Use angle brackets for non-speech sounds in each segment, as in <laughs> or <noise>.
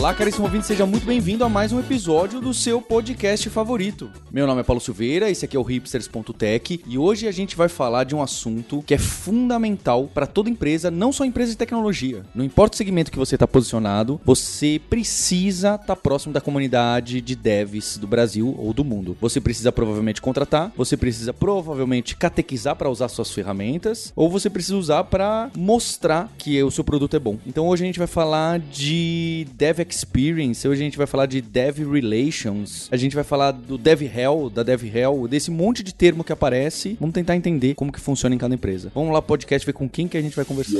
Olá, caríssimo ouvinte, seja muito bem-vindo a mais um episódio do seu podcast favorito. Meu nome é Paulo Silveira, esse aqui é o hipsters.tech e hoje a gente vai falar de um assunto que é fundamental para toda empresa, não só empresa de tecnologia. Não importa o segmento que você está posicionado, você precisa estar tá próximo da comunidade de devs do Brasil ou do mundo. Você precisa provavelmente contratar, você precisa provavelmente catequizar para usar suas ferramentas, ou você precisa usar para mostrar que o seu produto é bom. Então hoje a gente vai falar de dev Experience, hoje a gente vai falar de Dev Relations, a gente vai falar do Dev Hell, da Dev Hell, desse monte de termo que aparece. Vamos tentar entender como que funciona em cada empresa. Vamos lá, podcast, ver com quem que a gente vai conversar.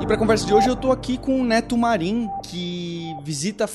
E para a conversa de hoje eu tô aqui com o Neto Marim, que visita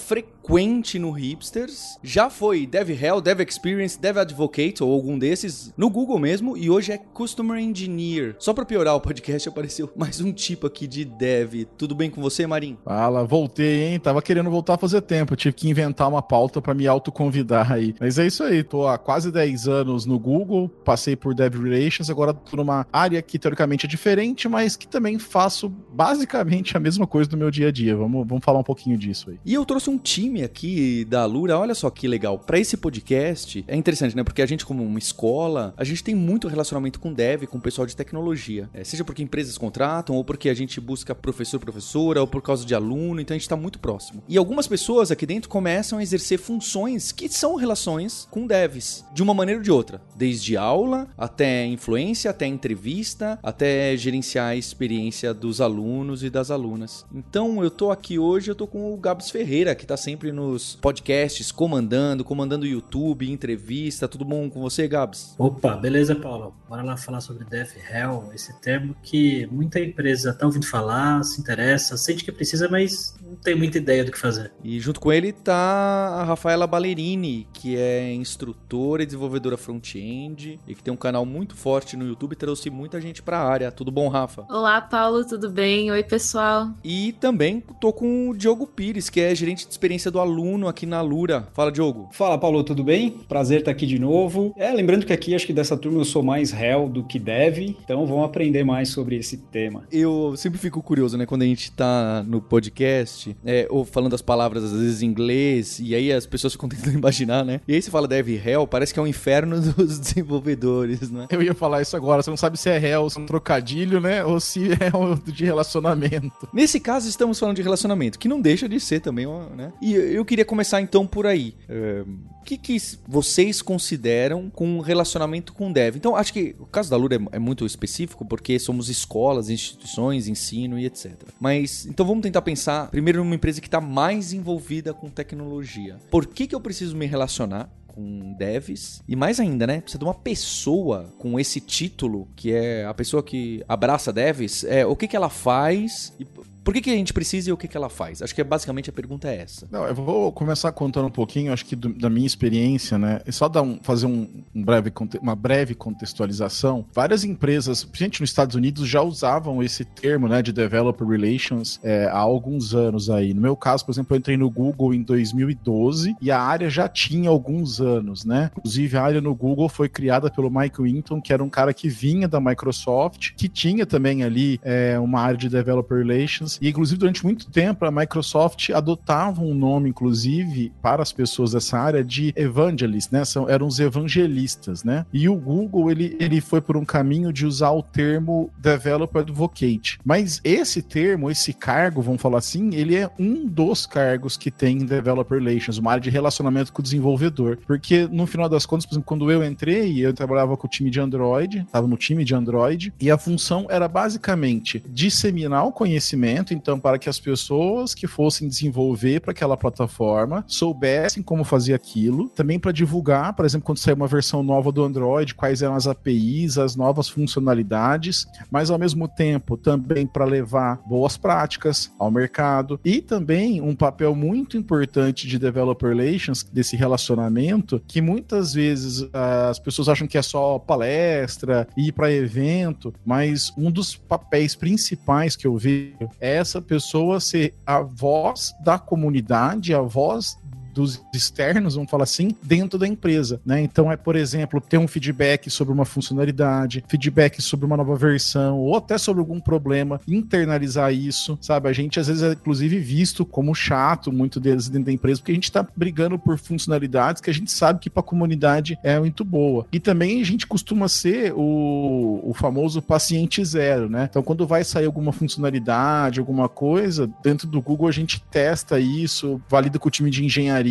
frequente no Hipsters. Já foi Dev Hell, Dev Experience, Dev Advocate ou algum desses no Google mesmo e hoje é Customer Engineer. Só para piorar o podcast <laughs> apareceu mais um tipo aqui de Dev. Tudo bem com você, Marim? Fala, voltei, hein? Tava querendo voltar a fazer tempo, tive que inventar uma pauta para me autoconvidar aí. Mas é isso aí, tô há quase 10 anos no Google, passei por Dev Relations, agora tô numa área que teoricamente é diferente, mas que também faço basicamente a mesma coisa do meu dia a dia. Vamos, vamos falar um pouquinho disso aí. E eu trouxe um time aqui da Lura, olha só que legal. Para esse podcast, é interessante, né? Porque a gente, como uma escola, a gente tem muito relacionamento com dev, com o pessoal de tecnologia. É, seja porque empresas contratam, ou porque a gente busca professor, professora, ou por causa de aluno, então a gente está muito próximo. E algumas pessoas aqui dentro começam a exercer funções que são relações com devs, de uma maneira ou de outra. Desde aula, até influência, até entrevista, até gerenciar a experiência dos alunos e das alunas. Então eu tô aqui hoje, eu tô com o Gabs Ferreira, que tá sempre nos podcasts, comandando, comandando YouTube, entrevista. Tudo bom com você, Gabs? Opa, beleza, Paulo? Bora lá falar sobre Dev Hell, esse termo que muita empresa tá ouvindo falar, se interessa, sente que precisa, mas não tem muita ideia do que fazer. E junto com ele tá a Rafaela Ballerini, que é instrutora e desenvolvedora front-end e que tem um canal muito forte no YouTube e trouxe muita gente para a área. Tudo bom, Rafa? Olá, Paulo, tudo bem? Oi, pessoal. E também tô com o Diogo Pires, que é gerente de experiência do aluno aqui na Lura. Fala, Diogo. Fala, Paulo, tudo bem? Prazer estar aqui de novo. É, lembrando que aqui acho que dessa turma eu sou mais réu do que deve, então vamos aprender mais sobre esse tema. Eu sempre fico curioso, né, quando a gente tá no podcast, é, ou falando as palavras às vezes em inglês, e aí as pessoas <laughs> ficam tentando imaginar, né? E aí você fala dev hell, parece que é o um inferno <laughs> dos desenvolvedores, né? Eu ia falar isso agora, você não sabe se é hell, se é um trocadilho, né, ou se <laughs> é de relacionamento relacionamento. Nesse caso, estamos falando de relacionamento, que não deixa de ser também, né? E eu queria começar então por aí. É, o que, que vocês consideram com um relacionamento com dev? Então, acho que o caso da Lura é, é muito específico, porque somos escolas, instituições, ensino e etc. Mas, então vamos tentar pensar primeiro numa empresa que está mais envolvida com tecnologia. Por que, que eu preciso me relacionar? com devs. E mais ainda, né? Precisa de uma pessoa com esse título, que é a pessoa que abraça devs. É, o que, que ela faz e por que, que a gente precisa e o que, que ela faz? Acho que é, basicamente a pergunta é essa. Não, eu vou começar contando um pouquinho, acho que do, da minha experiência, né? É só dar um, fazer um, um, breve, uma breve contextualização. Várias empresas, gente nos Estados Unidos, já usavam esse termo, né, de Developer Relations é, há alguns anos aí. No meu caso, por exemplo, eu entrei no Google em 2012 e a área já tinha alguns anos, né? Inclusive, a área no Google foi criada pelo Mike Winton, que era um cara que vinha da Microsoft, que tinha também ali é, uma área de Developer Relations e, inclusive, durante muito tempo, a Microsoft adotava um nome, inclusive, para as pessoas dessa área de evangelist, né? São, eram os evangelistas, né? E o Google, ele, ele foi por um caminho de usar o termo Developer Advocate. Mas esse termo, esse cargo, vamos falar assim, ele é um dos cargos que tem em Developer Relations, uma área de relacionamento com o desenvolvedor. Porque, no final das contas, por exemplo, quando eu entrei, eu trabalhava com o time de Android, estava no time de Android, e a função era basicamente disseminar o conhecimento então, para que as pessoas que fossem desenvolver para aquela plataforma soubessem como fazer aquilo, também para divulgar, por exemplo, quando sair uma versão nova do Android, quais eram as APIs, as novas funcionalidades, mas ao mesmo tempo também para levar boas práticas ao mercado. E também um papel muito importante de developer relations, desse relacionamento, que muitas vezes ah, as pessoas acham que é só palestra, ir para evento, mas um dos papéis principais que eu vejo é essa pessoa ser a voz da comunidade, a voz dos externos, vamos falar assim, dentro da empresa, né? Então é, por exemplo, ter um feedback sobre uma funcionalidade, feedback sobre uma nova versão, ou até sobre algum problema, internalizar isso, sabe? A gente às vezes é inclusive visto como chato, muito deles dentro da empresa, porque a gente tá brigando por funcionalidades que a gente sabe que para a comunidade é muito boa. E também a gente costuma ser o, o famoso paciente zero, né? Então quando vai sair alguma funcionalidade, alguma coisa, dentro do Google a gente testa isso, valida com o time de engenharia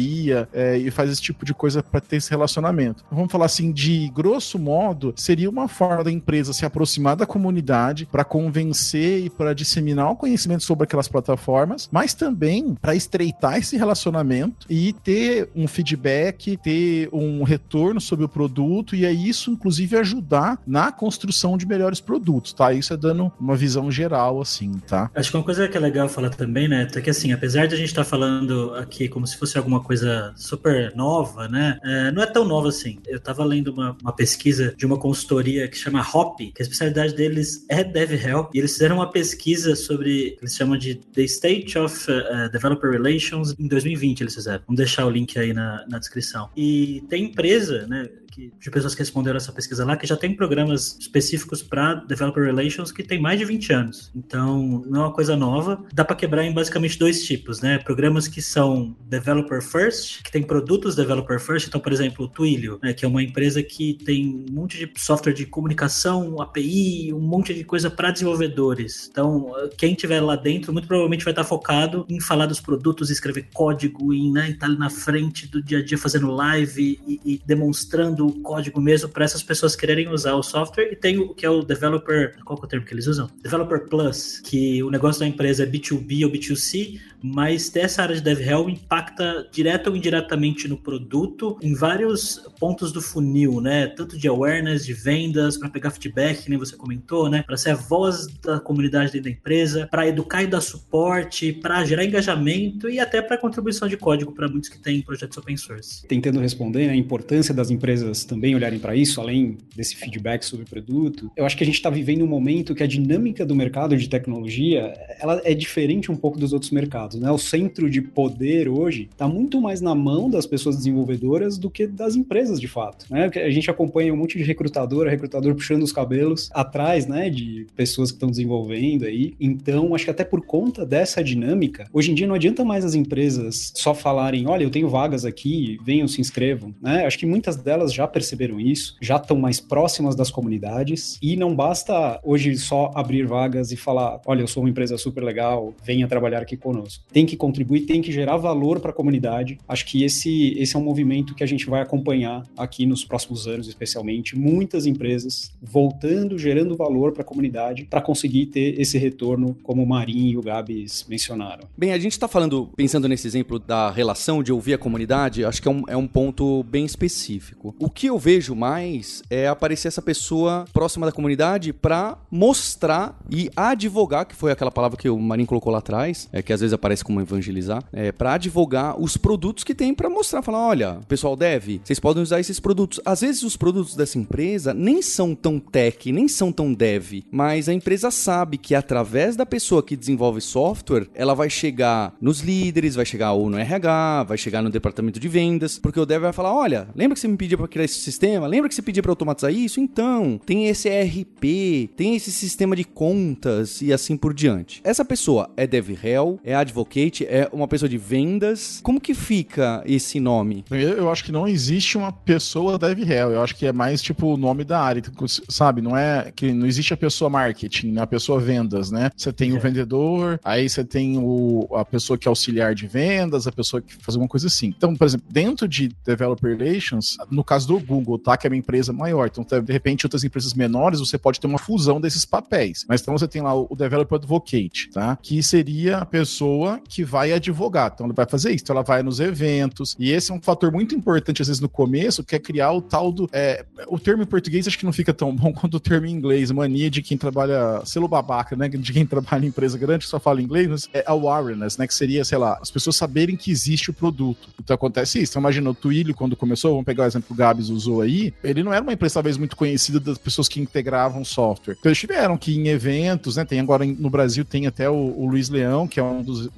é, e faz esse tipo de coisa para ter esse relacionamento. Vamos falar assim, de grosso modo, seria uma forma da empresa se aproximar da comunidade para convencer e para disseminar o conhecimento sobre aquelas plataformas, mas também para estreitar esse relacionamento e ter um feedback, ter um retorno sobre o produto e é isso, inclusive, ajudar na construção de melhores produtos, tá? Isso é dando uma visão geral, assim, tá? Acho que uma coisa que é legal falar também, né, é que assim, apesar de a gente estar tá falando aqui como se fosse alguma coisa super nova, né? É, não é tão nova assim. Eu estava lendo uma, uma, pesquisa de uma consultoria que chama Hop, que a especialidade deles é DevHelp, e eles fizeram uma pesquisa sobre, eles chamam de The State of uh, Developer Relations em 2020 eles fizeram. Vamos deixar o link aí na, na descrição. E tem empresa, né? Que, de pessoas que responderam essa pesquisa lá, que já tem programas específicos para Developer Relations que tem mais de 20 anos. Então, não é uma coisa nova. Dá para quebrar em basicamente dois tipos, né? Programas que são Developer First, que tem produtos Developer First. Então, por exemplo, o Twilio, né, que é uma empresa que tem um monte de software de comunicação, API, um monte de coisa para desenvolvedores. Então, quem tiver lá dentro, muito provavelmente vai estar focado em falar dos produtos, escrever código, em né, estar ali na frente do dia a dia fazendo live e, e demonstrando do código mesmo para essas pessoas quererem usar o software e tem o que é o developer, qual é o termo que eles usam? Developer Plus, que o negócio da empresa é B2B ou B2C, mas dessa área de DevRel impacta direto ou indiretamente no produto em vários pontos do funil, né? Tanto de awareness, de vendas, para pegar feedback, nem você comentou, né? Para ser a voz da comunidade dentro da empresa, para educar e dar suporte, para gerar engajamento e até para contribuição de código para muitos que têm projetos open source. Tentando responder né, a importância das empresas também olharem para isso, além desse feedback sobre o produto, eu acho que a gente está vivendo um momento que a dinâmica do mercado de tecnologia ela é diferente um pouco dos outros mercados mercados, né? O centro de poder hoje está muito mais na mão das pessoas desenvolvedoras do que das empresas, de fato, né? A gente acompanha um monte de recrutador, recrutador puxando os cabelos atrás, né, de pessoas que estão desenvolvendo aí. Então, acho que até por conta dessa dinâmica, hoje em dia não adianta mais as empresas só falarem, olha, eu tenho vagas aqui, venham, se inscrevam, né? Acho que muitas delas já perceberam isso, já estão mais próximas das comunidades e não basta hoje só abrir vagas e falar, olha, eu sou uma empresa super legal, venha trabalhar aqui conosco tem que contribuir, tem que gerar valor para a comunidade. Acho que esse, esse é um movimento que a gente vai acompanhar aqui nos próximos anos, especialmente. Muitas empresas voltando, gerando valor para a comunidade para conseguir ter esse retorno, como o Marinho e o Gabs mencionaram. Bem, a gente está falando, pensando nesse exemplo da relação de ouvir a comunidade, acho que é um, é um ponto bem específico. O que eu vejo mais é aparecer essa pessoa próxima da comunidade para mostrar e advogar, que foi aquela palavra que o Marinho colocou lá atrás, é que às vezes aparece parece como evangelizar, é, para advogar os produtos que tem para mostrar, falar, olha, pessoal deve, vocês podem usar esses produtos. Às vezes os produtos dessa empresa nem são tão tech, nem são tão dev, mas a empresa sabe que através da pessoa que desenvolve software, ela vai chegar nos líderes, vai chegar ou no RH, vai chegar no departamento de vendas, porque o dev vai falar, olha, lembra que você me pediu para criar esse sistema? Lembra que você pediu para automatizar isso? Então, tem esse ERP, tem esse sistema de contas e assim por diante. Essa pessoa é DevRel, é advogado Advocate é uma pessoa de vendas. Como que fica esse nome? Eu, eu acho que não existe uma pessoa DevRel. Eu acho que é mais tipo o nome da área, sabe? Não é que não existe a pessoa marketing, a pessoa vendas, né? Você tem é. o vendedor, aí você tem o, a pessoa que é auxiliar de vendas, a pessoa que faz alguma coisa assim. Então, por exemplo, dentro de Developer Relations, no caso caso do Google, tá? Que é uma empresa maior. Então, de repente, outras empresas menores, você pode ter uma fusão desses papéis. Mas então você tem lá o Developer Advocate, tá? Que seria a pessoa que vai advogar. Então, ela vai fazer isso. Então, ela vai nos eventos. E esse é um fator muito importante, às vezes, no começo, que é criar o tal do. É, o termo em português acho que não fica tão <laughs> bom quanto o termo em inglês. Mania de quem trabalha, selo babaca, né? De quem trabalha em empresa grande, que só fala inglês, mas é awareness, né? Que seria, sei lá, as pessoas saberem que existe o produto. Então acontece isso. Então, imagina o Twilio, quando começou, vamos pegar o exemplo que o Gabs usou aí, ele não era uma empresa, talvez, muito conhecida das pessoas que integravam software. Então, eles tiveram que ir em eventos, né? Tem agora no Brasil, tem até o, o Luiz Leão, que é um dos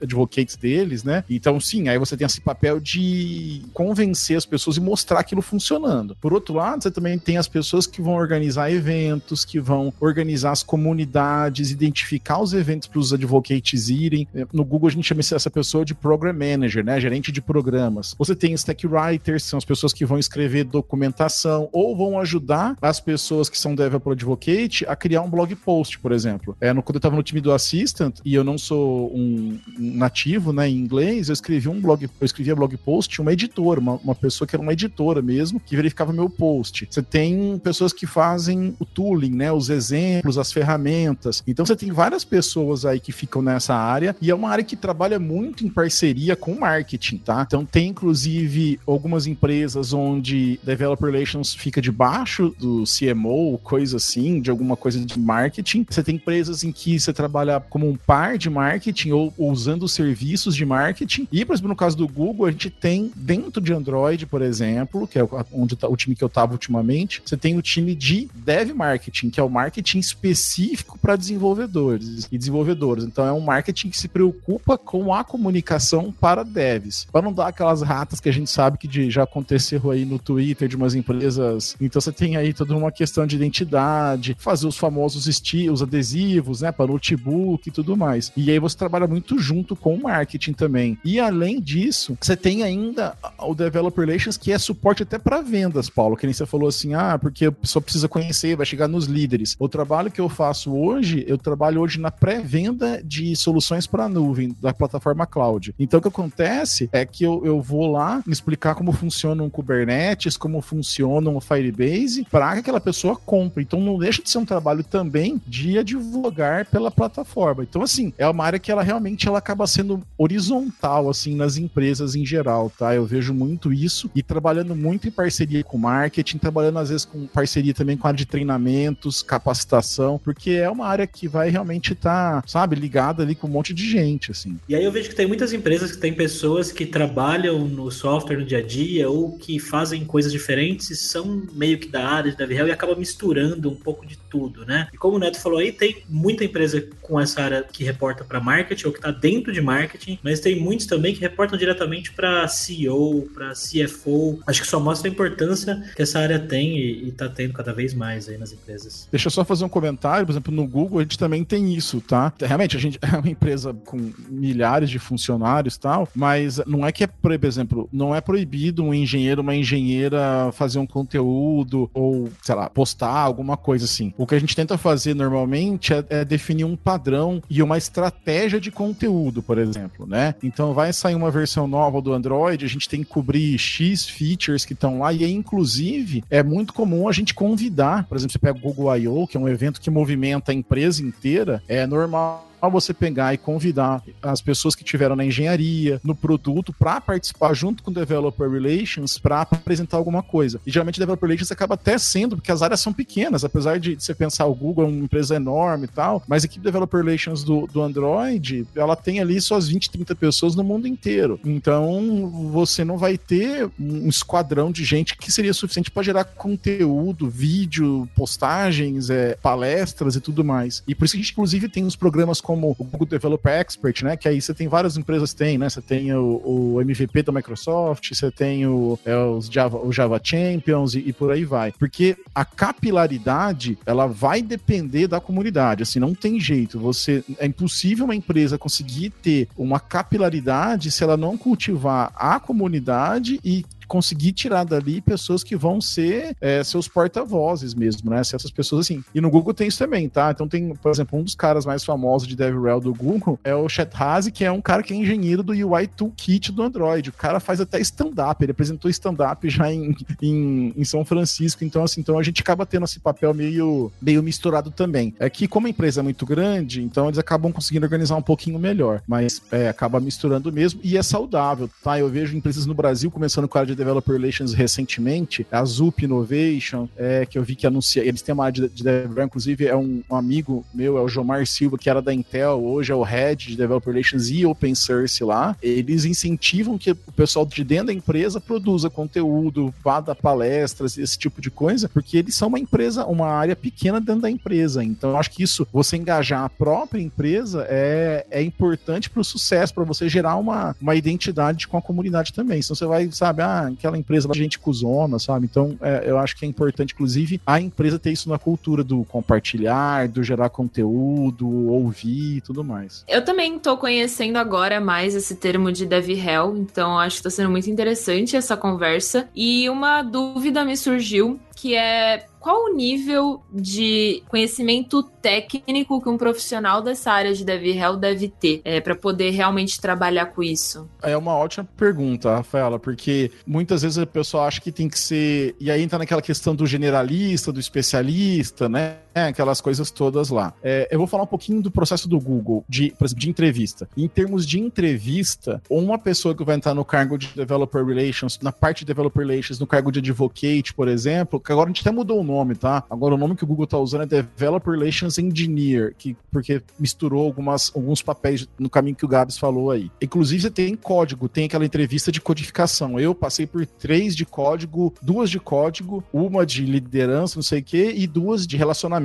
advocates deles, né? Então, sim, aí você tem esse papel de convencer as pessoas e mostrar aquilo funcionando. Por outro lado, você também tem as pessoas que vão organizar eventos, que vão organizar as comunidades, identificar os eventos para os advocates irem. No Google, a gente chama essa pessoa de Program Manager, né? Gerente de programas. Você tem Stack Writers, são as pessoas que vão escrever documentação ou vão ajudar as pessoas que são Developer Advocate a criar um blog post, por exemplo. É, no, quando eu estava no time do Assistant e eu não sou um, nativo né, em inglês, eu escrevi um blog, eu escrevia blog post, uma editora, uma, uma pessoa que era uma editora mesmo, que verificava meu post. Você tem pessoas que fazem o tooling, né? Os exemplos, as ferramentas. Então você tem várias pessoas aí que ficam nessa área e é uma área que trabalha muito em parceria com marketing, tá? Então tem inclusive algumas empresas onde Developer Relations fica debaixo do CMO, coisa assim, de alguma coisa de marketing. Você tem empresas em que você trabalha como um par de marketing ou, ou usando serviços de marketing. E, por exemplo, no caso do Google, a gente tem dentro de Android, por exemplo, que é onde tá, o time que eu estava ultimamente, você tem o time de Dev Marketing, que é o marketing específico para desenvolvedores e desenvolvedoras. Então é um marketing que se preocupa com a comunicação para devs, para não dar aquelas ratas que a gente sabe que de, já aconteceu aí no Twitter de umas empresas. Então você tem aí toda uma questão de identidade, fazer os famosos estilos, adesivos, né, para notebook e tudo mais. E aí você trabalha muito junto com o marketing também. E além disso, você tem ainda o Developer Relations, que é suporte até para vendas, Paulo, que nem você falou assim, ah, porque a pessoa precisa conhecer, vai chegar nos líderes. O trabalho que eu faço hoje, eu trabalho hoje na pré-venda de soluções para a nuvem da plataforma cloud. Então o que acontece é que eu, eu vou lá explicar como funciona um Kubernetes, como funciona um Firebase, para que aquela pessoa compre. Então não deixa de ser um trabalho também de advogar pela plataforma. Então assim, é uma área que ela realmente ela acaba sendo horizontal assim nas empresas em geral, tá? Eu vejo muito isso e trabalhando muito em parceria com marketing, trabalhando às vezes com parceria também com a área de treinamentos, capacitação, porque é uma área que vai realmente estar, tá, sabe, ligada ali com um monte de gente, assim. E aí eu vejo que tem muitas empresas que têm pessoas que trabalham no software no dia a dia ou que fazem coisas diferentes e são meio que da área de DevRel e acaba misturando um pouco de tudo, né? E como o Neto falou aí, tem muita empresa com essa área que reporta para marketing ou que está dentro de marketing, mas tem muitos também que reportam diretamente para CEO, para CFO. Acho que só mostra a importância que essa área tem e está tendo cada vez mais aí nas empresas. Deixa eu só fazer um comentário, por exemplo, no Google a gente também tem isso, tá? Realmente, a gente é uma empresa com milhares de funcionários e tal, mas não é que é, por exemplo, não é proibido um engenheiro, uma engenheira fazer um conteúdo ou, sei lá, postar alguma coisa assim. O que a gente tenta fazer normalmente é, é definir um padrão e uma estratégia de conteúdo, por exemplo, né? Então vai sair uma versão nova do Android, a gente tem que cobrir X features que estão lá, e aí, inclusive, é muito comum a gente convidar, por exemplo, você pega o Google I.O., que é um evento que movimenta a empresa inteira, é normal você pegar e convidar as pessoas que tiveram na engenharia, no produto, para participar junto com o Developer Relations para apresentar alguma coisa. E geralmente Developer Relations acaba até sendo, porque as áreas são pequenas, apesar de você pensar o Google é uma empresa enorme e tal, mas a equipe Developer Relations do, do Android, ela tem ali suas 20, 30 pessoas no mundo inteiro. Então, você não vai ter um esquadrão de gente que seria suficiente para gerar conteúdo, vídeo, postagens, é, palestras e tudo mais. E por isso que a gente, inclusive, tem uns programas como como o Google Developer Expert, né? Que aí você tem várias empresas tem, né? Você tem o, o MVP da Microsoft, você tem o, é, os Java, o Java Champions e, e, por aí vai. Porque a capilaridade, ela vai depender da comunidade. Assim, não tem jeito. Você é impossível uma empresa conseguir ter uma capilaridade se ela não cultivar a comunidade e conseguir tirar dali pessoas que vão ser é, seus porta-vozes mesmo, né? Essas pessoas assim. E no Google tem isso também, tá? Então tem, por exemplo, um dos caras mais famosos de DevRel do Google é o Chet Hazy, que é um cara que é engenheiro do UI Toolkit do Android. O cara faz até stand-up, ele apresentou stand-up já em, em, em, São Francisco. Então, assim, então a gente acaba tendo esse papel meio, meio misturado também. É que, como a empresa é muito grande, então eles acabam conseguindo organizar um pouquinho melhor. Mas é, acaba misturando mesmo e é saudável, tá? Eu vejo empresas no Brasil começando com a área de Developer Relations recentemente, a Zup Innovation, é, que eu vi que anuncia, eles têm uma área de, de Developer, inclusive é um, um, amigo meu, é o Jomar Silva, que era da Intel, hoje é o Head de Developer Relations e Open Source lá. Eles incentivam que o pessoal de dentro da empresa produza conteúdo, vá dar palestras, esse tipo de coisa, porque eles são uma empresa, uma área pequena dentro da empresa. Então, eu acho que isso, você engajar a própria empresa é, é importante para o sucesso, para você gerar uma, uma identidade com a comunidade também. Senão você vai, sabe, ah, aquela empresa lá, gente cuzona, sabe? Então, é, eu acho que é importante, inclusive, a empresa ter isso na cultura do compartilhar, do gerar conteúdo, ouvir e tudo mais. Eu também tô conhecendo agora mais esse termo de DevRel, então acho que tá sendo muito interessante essa conversa. E uma dúvida me surgiu, que é qual o nível de conhecimento técnico que um profissional dessa área de DevRel deve ter é, para poder realmente trabalhar com isso? É uma ótima pergunta, Rafaela, porque muitas vezes a pessoa acha que tem que ser. E aí entra naquela questão do generalista, do especialista, né? Aquelas coisas todas lá. É, eu vou falar um pouquinho do processo do Google, de, por exemplo, de entrevista. Em termos de entrevista, uma pessoa que vai entrar no cargo de Developer Relations, na parte de Developer Relations, no cargo de Advocate, por exemplo, que agora a gente até mudou o nome, tá? Agora o nome que o Google tá usando é Developer Relations Engineer, que, porque misturou algumas, alguns papéis no caminho que o Gabs falou aí. Inclusive, você tem código, tem aquela entrevista de codificação. Eu passei por três de código, duas de código, uma de liderança, não sei o quê, e duas de relacionamento,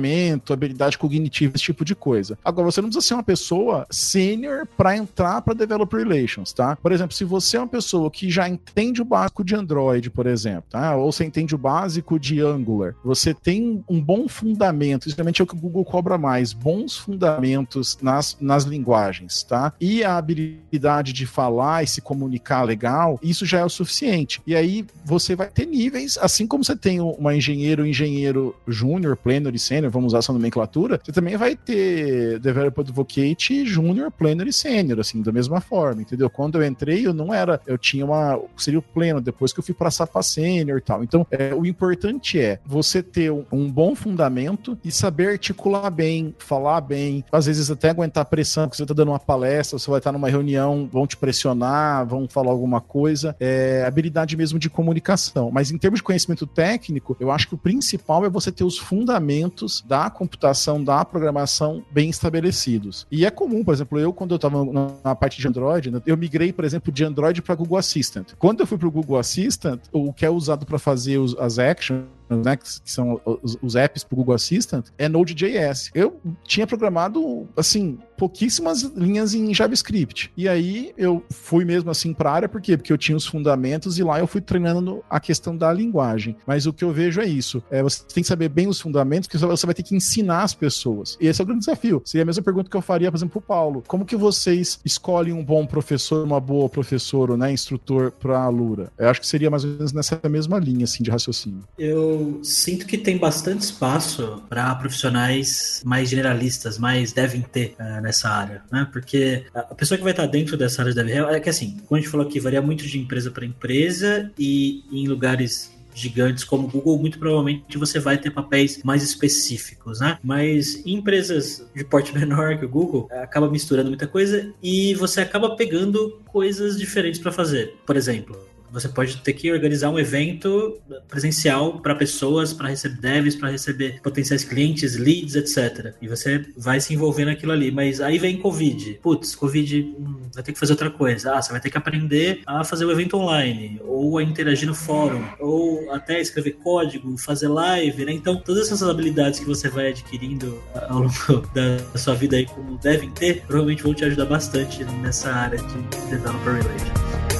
habilidade cognitiva, esse tipo de coisa. Agora, você não precisa ser uma pessoa sênior para entrar para Developer Relations, tá? Por exemplo, se você é uma pessoa que já entende o básico de Android, por exemplo, tá? Ou você entende o básico de Angular, você tem um bom fundamento, isso realmente é o que o Google cobra mais, bons fundamentos nas, nas linguagens, tá? E a habilidade de falar e se comunicar legal, isso já é o suficiente. E aí você vai ter níveis, assim como você tem uma engenheiro, engenheiro júnior, pleno e sênior, vamos usar essa nomenclatura, você também vai ter developer advocate júnior, pleno e sênior, assim, da mesma forma, entendeu? Quando eu entrei, eu não era, eu tinha uma, seria o pleno, depois que eu fui para sapa sênior e tal. Então, é, o importante é você ter um, um bom fundamento e saber articular bem, falar bem, às vezes até aguentar pressão, porque você está dando uma palestra, você vai estar numa reunião, vão te pressionar, vão falar alguma coisa. É habilidade mesmo de comunicação. Mas em termos de conhecimento técnico, eu acho que o principal é você ter os fundamentos da computação, da programação bem estabelecidos. E é comum, por exemplo, eu, quando eu estava na parte de Android, eu migrei, por exemplo, de Android para Google Assistant. Quando eu fui para o Google Assistant, o que é usado para fazer as actions, né, que, são os, os apps para o Google Assistant, é Node.js. Eu tinha programado, assim, pouquíssimas linhas em JavaScript. E aí eu fui mesmo assim para a área, por quê? Porque eu tinha os fundamentos e lá eu fui treinando a questão da linguagem. Mas o que eu vejo é isso: é, você tem que saber bem os fundamentos, que você vai ter que ensinar as pessoas. E esse é o grande desafio. Seria a mesma pergunta que eu faria, por exemplo, para o Paulo: como que vocês escolhem um bom professor, uma boa professora, né, instrutor para a Lura? Eu acho que seria mais ou menos nessa mesma linha assim, de raciocínio. Eu sinto que tem bastante espaço para profissionais mais generalistas, mais devem ter uh, nessa área, né? Porque a pessoa que vai estar dentro dessa área de DevRel é que assim, como a gente falou aqui, varia muito de empresa para empresa e em lugares gigantes como o Google, muito provavelmente você vai ter papéis mais específicos, né? Mas em empresas de porte <laughs> menor que o Google, acaba misturando muita coisa e você acaba pegando coisas diferentes para fazer. Por exemplo, você pode ter que organizar um evento presencial para pessoas, para receber devs, para receber potenciais clientes, leads, etc. E você vai se envolver naquilo ali. Mas aí vem Covid. Putz, Covid, hum, vai ter que fazer outra coisa. Ah, você vai ter que aprender a fazer o evento online, ou a interagir no fórum, ou até escrever código, fazer live, né? Então, todas essas habilidades que você vai adquirindo ao longo <laughs> da sua vida aí, como devem ter, provavelmente vão te ajudar bastante nessa área de developer relations.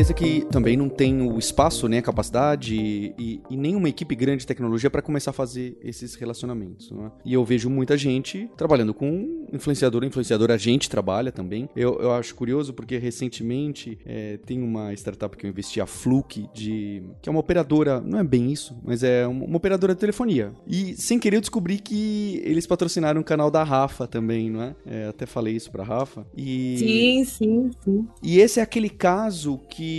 Empresa que também não tem o espaço, né, a capacidade e, e nenhuma equipe grande de tecnologia para começar a fazer esses relacionamentos. Né? E eu vejo muita gente trabalhando com influenciador, influenciador, a gente trabalha também. Eu, eu acho curioso porque recentemente é, tem uma startup que eu investi, a Fluke, de, que é uma operadora, não é bem isso, mas é uma, uma operadora de telefonia. E sem querer eu descobri que eles patrocinaram o canal da Rafa também, não é? é até falei isso pra Rafa. E... Sim, sim, sim. E esse é aquele caso que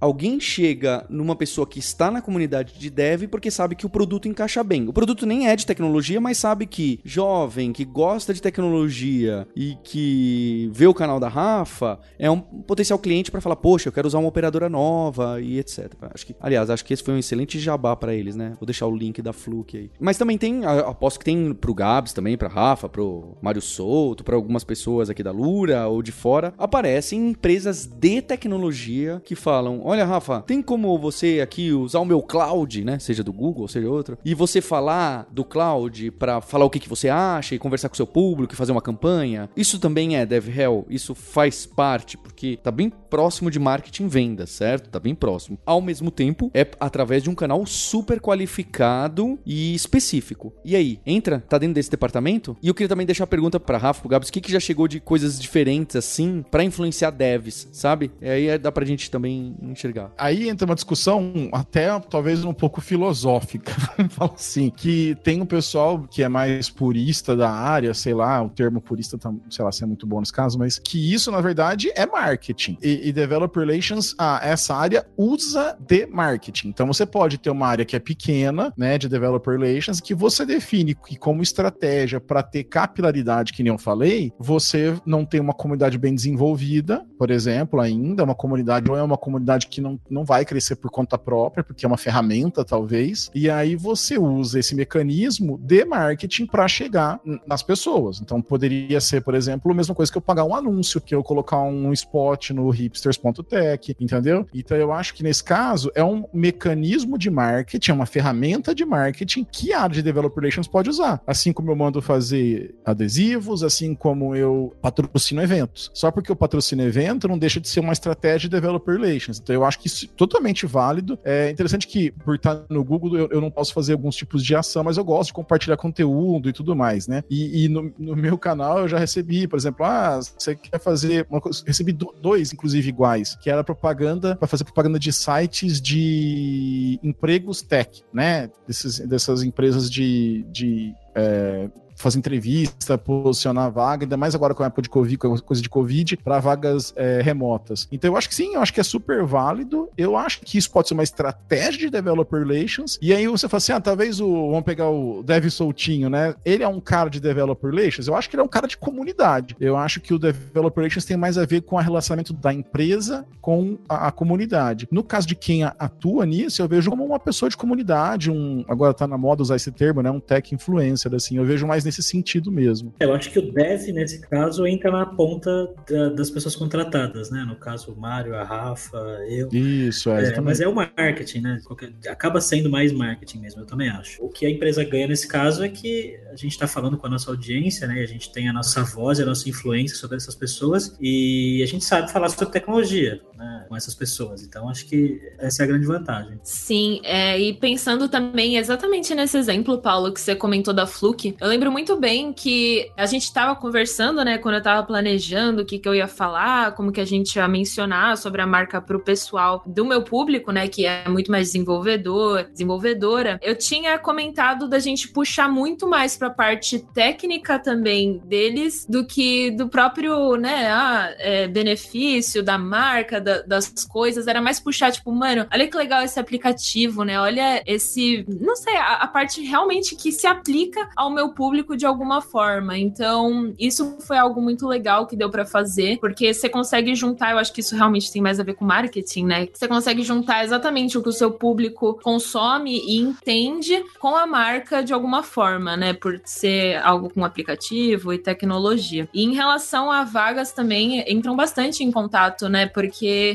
alguém chega numa pessoa que está na comunidade de dev porque sabe que o produto encaixa bem. O produto nem é de tecnologia, mas sabe que jovem, que gosta de tecnologia e que vê o canal da Rafa, é um potencial cliente para falar, poxa, eu quero usar uma operadora nova e etc. Acho que, aliás, acho que esse foi um excelente jabá para eles, né? Vou deixar o link da Fluke aí. Mas também tem, aposto que tem pro Gabs também, pra Rafa, pro Mário Souto, para algumas pessoas aqui da Lura ou de fora, aparecem empresas de tecnologia que falam: Olha, Rafa, tem como você aqui usar o meu cloud, né? Seja do Google, seja outro, e você falar do cloud para falar o que, que você acha e conversar com o seu público e fazer uma campanha? Isso também é DevHell, isso faz parte, porque tá bem próximo de marketing venda, certo? Tá bem próximo. Ao mesmo tempo, é através de um canal super qualificado e específico. E aí, entra? Tá dentro desse departamento? E eu queria também deixar a pergunta para Rafa, pro Gabs, o que, que já chegou de coisas diferentes assim para influenciar devs, sabe? E aí dá pra gente também enxergar. Aí entra uma discussão até talvez um pouco filosófica. <laughs> Fala assim, que tem um pessoal que é mais purista da área, sei lá, o termo purista, tá, sei lá se é muito bom nesse caso, mas que isso, na verdade, é marketing. E, e Developer Relations, ah, essa área usa de marketing. Então você pode ter uma área que é pequena, né, de Developer Relations, que você define que como estratégia para ter capilaridade, que nem eu falei, você não tem uma comunidade bem desenvolvida, por exemplo, ainda, uma comunidade ou é uma comunidade que não, não vai crescer por conta própria, porque é uma ferramenta, talvez, e aí você usa esse mecanismo de marketing para chegar nas pessoas. Então poderia ser, por exemplo, a mesma coisa que eu pagar um anúncio, que eu colocar um spot no hipsters.tech, entendeu? Então eu acho que nesse caso é um mecanismo de marketing, é uma ferramenta de marketing que a área de Developer Relations pode usar. Assim como eu mando fazer adesivos, assim como eu patrocino eventos. Só porque eu patrocino evento não deixa de ser uma estratégia de Developer Relations. Então eu acho que isso é totalmente válido. É interessante que por estar no Google eu, eu não posso fazer alguns tipos de ação, mas eu gosto de compartilhar conteúdo e tudo mais, né? E, e no, no, meu canal eu já recebi, por exemplo, ah, você quer fazer uma coisa, recebi dois, inclusive, iguais, que era propaganda, para fazer propaganda de sites de empregos tech, né? Desses, dessas empresas de, de é, fazer entrevista, posicionar vaga, ainda mais agora com a época de Covid, com a coisa de Covid, para vagas é, remotas. Então eu acho que sim, eu acho que é super válido. Eu acho que isso pode ser uma estratégia de developer relations. E aí você fala assim: ah, talvez o. Vamos pegar o Dev Soltinho, né? Ele é um cara de developer relations. Eu acho que ele é um cara de comunidade. Eu acho que o developer relations tem mais a ver com o relacionamento da empresa com a, a comunidade. No caso de quem atua nisso, eu vejo como uma pessoa de comunidade, um. Agora tá na moda usar esse termo, né? Um tech influencer, assim. Eu vejo mais nesse sentido mesmo. Eu acho que o dev, nesse caso, entra na ponta da, das pessoas contratadas, né? No caso, o Mário, a Rafa, eu. Isso, é, é Mas é o marketing, né? Acaba sendo mais marketing mesmo, eu também acho. O que a empresa ganha nesse caso é que a gente está falando com a nossa audiência, né? A gente tem a nossa voz, a nossa influência sobre essas pessoas e a gente sabe falar sobre tecnologia né? com essas pessoas. Então, acho que essa é a grande vantagem. Sim, é, e pensando também exatamente nesse exemplo, Paulo, que você comentou da Fluke, eu lembro muito bem que a gente estava conversando, né, quando eu estava planejando o que, que eu ia falar, como que a gente ia mencionar sobre a marca para o pessoal do meu público, né, que é muito mais desenvolvedor, desenvolvedora. Eu tinha comentado da gente puxar muito mais para a parte técnica também deles do que do próprio, né, ah, é, benefício da marca, da, das coisas. Era mais puxar, tipo, mano, olha que legal esse aplicativo, né? Olha esse, não sei, a, a parte realmente que se aplica ao meu público de alguma forma. Então, isso foi algo muito legal que deu para fazer, porque você consegue juntar, eu acho que isso realmente tem mais a ver com marketing, né? Você consegue juntar exatamente o que o seu público consome e entende com a marca de alguma forma, né? Por ser algo com aplicativo e tecnologia. E em relação a vagas também entram bastante em contato, né?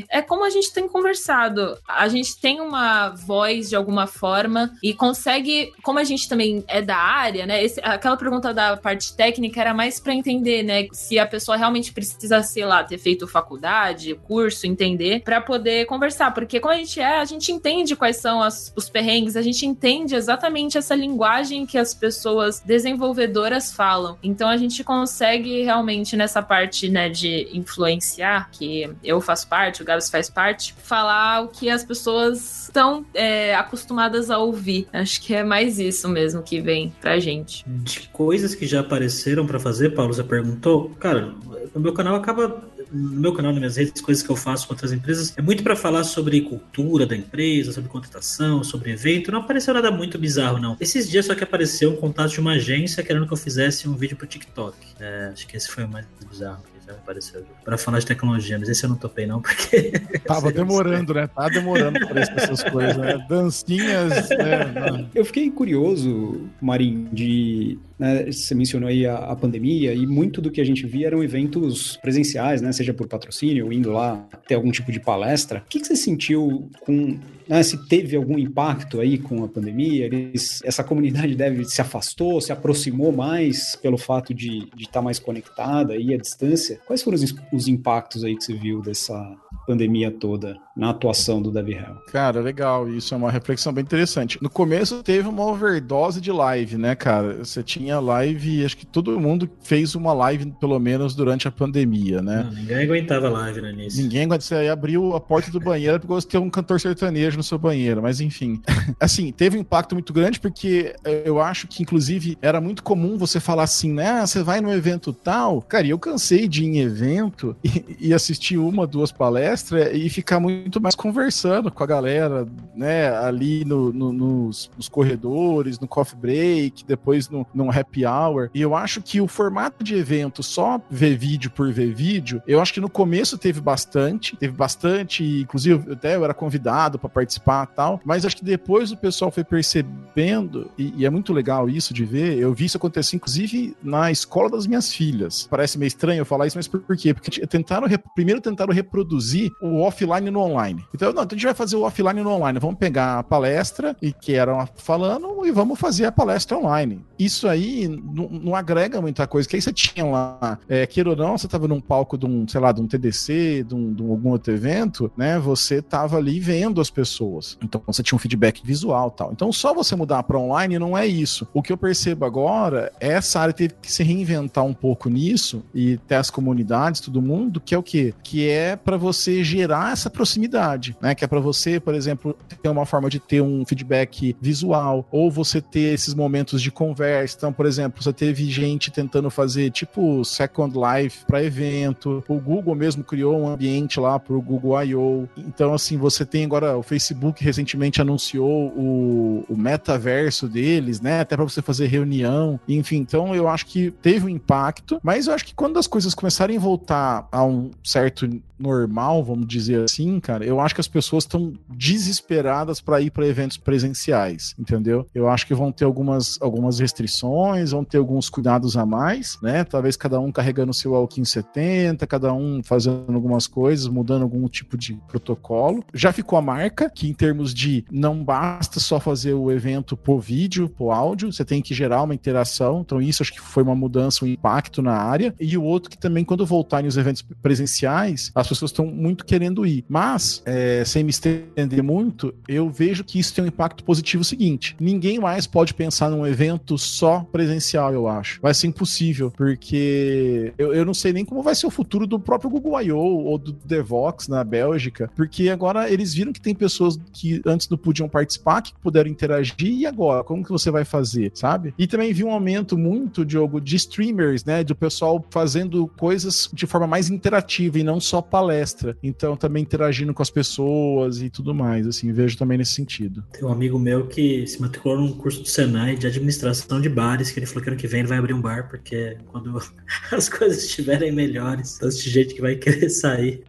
É como a gente tem conversado. A gente tem uma voz de alguma forma e consegue, como a gente também é da área, né? Esse, aquela pergunta da parte técnica era mais para entender, né, se a pessoa realmente precisa, sei lá, ter feito faculdade, curso, entender, para poder conversar. Porque como a gente é, a gente entende quais são as, os perrengues, a gente entende exatamente essa linguagem que as pessoas desenvolvedoras falam. Então a gente consegue realmente nessa parte, né, de influenciar, que eu faço parte, o Gabs faz parte, falar o que as pessoas estão é, acostumadas a ouvir. Acho que é mais isso mesmo que vem pra gente. De coisas que já apareceram para fazer, Paulo, você perguntou. Cara, o meu canal acaba no meu canal, nas minhas redes, coisas que eu faço com outras empresas, é muito para falar sobre cultura da empresa, sobre contratação, sobre evento. Não apareceu nada muito bizarro, não. Esses dias só que apareceu um contato de uma agência querendo que eu fizesse um vídeo pro TikTok. É, acho que esse foi o mais bizarro já apareceu para falar de tecnologia, mas esse eu não topei não, porque... <laughs> Tava demorando, né? Tava demorando para essas coisas, né? Dancinhas, né? <laughs> Eu fiquei curioso, Marim, de né, você mencionou aí a, a, pandemia e muito do que a gente via eram eventos presenciais, né, seja por patrocínio indo lá ter algum tipo de palestra. O que, que você sentiu com né, se teve algum impacto aí com a pandemia? Eles, essa comunidade deve se afastou, se aproximou mais pelo fato de estar tá mais conectada aí à distância? Quais foram os, os impactos aí que você viu dessa pandemia toda na atuação do Dev Hell? Cara, legal. Isso é uma reflexão bem interessante. No começo teve uma overdose de live, né, cara? Você tinha live, acho que todo mundo fez uma live, pelo menos, durante a pandemia, né? Não, ninguém aguentava live no início. Ninguém aguentava. Você abriu a porta do banheiro porque você tem um cantor sertanejo no seu banheiro, mas enfim. <laughs> assim, teve um impacto muito grande porque eu acho que, inclusive, era muito comum você falar assim, né? Ah, você vai no evento tal. Cara, eu cansei de ir em evento e, e assistir uma, duas palestras e ficar muito mais conversando com a galera, né, ali no, no, nos, nos, corredores, no coffee break, depois no, no happy hour. E eu acho que o formato de evento, só ver vídeo por ver vídeo, eu acho que no começo teve bastante, teve bastante, inclusive até eu era convidado para participar e tal, mas acho que depois o pessoal foi percebendo, e, e é muito legal isso de ver, eu vi isso acontecer inclusive na escola das minhas filhas. Parece meio estranho eu falar isso, mas por quê? Porque tentaram, primeiro tentaram reproduzir o offline no online online. Então, não, então a gente vai fazer o offline no online. Vamos pegar a palestra e que eram falando e vamos fazer a palestra online. Isso aí não, não agrega muita coisa, que aí você tinha lá, é, queira ou não, você estava num palco de um, sei lá, de um TDC, de, um, de algum outro evento, né? Você estava ali vendo as pessoas. Então você tinha um feedback visual tal. Então só você mudar para online não é isso. O que eu percebo agora, é essa área teve que se reinventar um pouco nisso e ter as comunidades, todo mundo, que é o quê? Que é para você gerar essa proximidade, né? Que é para você, por exemplo, ter uma forma de ter um feedback visual, ou você ter esses momentos de conversa. Então, por exemplo, você teve gente tentando fazer tipo Second Life para evento. O Google mesmo criou um ambiente lá para o Google I.O. Então, assim, você tem agora o Facebook recentemente anunciou o, o metaverso deles, né? Até para você fazer reunião. Enfim, então eu acho que teve um impacto, mas eu acho que quando as coisas começarem a voltar a um certo normal, vamos dizer assim, cara, eu acho que as pessoas estão desesperadas para ir para eventos presenciais, entendeu? Eu acho que vão ter algumas, algumas restrições, vão ter alguns cuidados a mais, né? Talvez cada um carregando seu Alkin 70, cada um fazendo algumas coisas, mudando algum tipo de protocolo. Já ficou a marca que em termos de não basta só fazer o evento por vídeo, por áudio, você tem que gerar uma interação. Então isso acho que foi uma mudança, um impacto na área. E o outro que também quando voltarem os eventos presenciais, as pessoas estão muito querendo ir. Mas, é, sem me estender muito, eu vejo que isso tem um impacto positivo seguinte: ninguém mais pode pensar num evento só presencial, eu acho. Vai ser impossível, porque eu, eu não sei nem como vai ser o futuro do próprio Google I.O. ou do Devox na Bélgica, porque agora eles viram que tem pessoas que antes não podiam participar, que puderam interagir, e agora? Como que você vai fazer, sabe? E também vi um aumento muito, Diogo, de streamers, né? Do pessoal fazendo coisas de forma mais interativa e não só palestra. Então, também interagindo com as pessoas e tudo mais, assim, vejo também nesse sentido. Tem um amigo meu que se matriculou num curso do Senai de administração de bares, que ele falou que ano que vem ele vai abrir um bar, porque quando <laughs> as coisas estiverem melhores, tem gente que vai querer sair.